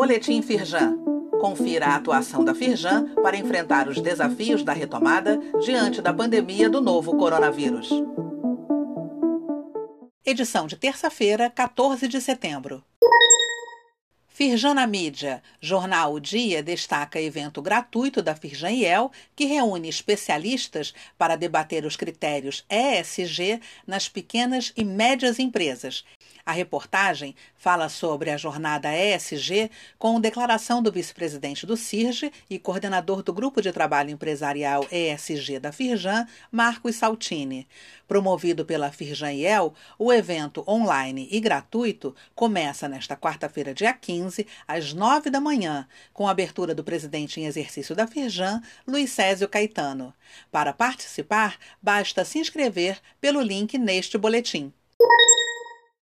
Boletim Firjan. Confira a atuação da Firjan para enfrentar os desafios da retomada diante da pandemia do novo coronavírus. Edição de terça-feira, 14 de setembro. Firjan na Mídia. Jornal O Dia destaca evento gratuito da Firjan IEL que reúne especialistas para debater os critérios ESG nas pequenas e médias empresas a reportagem fala sobre a jornada ESG com declaração do vice-presidente do CIRGE e coordenador do Grupo de Trabalho Empresarial ESG da Firjan, Marcos Saltini. Promovido pela Firjan IEL, o evento online e gratuito começa nesta quarta-feira, dia 15, às 9 da manhã, com a abertura do presidente em exercício da Firjan, Luiz Césio Caetano. Para participar, basta se inscrever pelo link neste boletim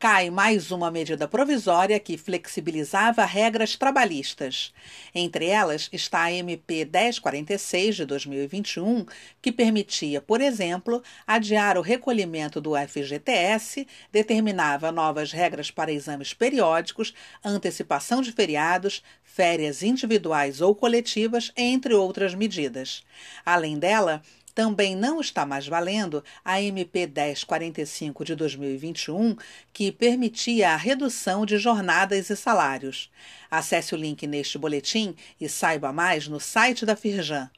cai mais uma medida provisória que flexibilizava regras trabalhistas. Entre elas está a MP 1046 de 2021, que permitia, por exemplo, adiar o recolhimento do FGTS, determinava novas regras para exames periódicos, antecipação de feriados, férias individuais ou coletivas, entre outras medidas. Além dela, também não está mais valendo a MP 1045 de 2021, que permitia a redução de jornadas e salários. Acesse o link neste boletim e saiba mais no site da Firjan.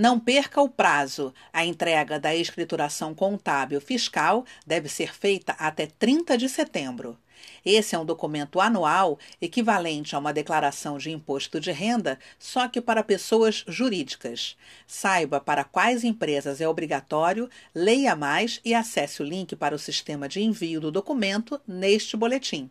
Não perca o prazo. A entrega da escrituração contábil fiscal deve ser feita até 30 de setembro. Esse é um documento anual equivalente a uma declaração de imposto de renda, só que para pessoas jurídicas. Saiba para quais empresas é obrigatório, leia mais e acesse o link para o sistema de envio do documento neste boletim.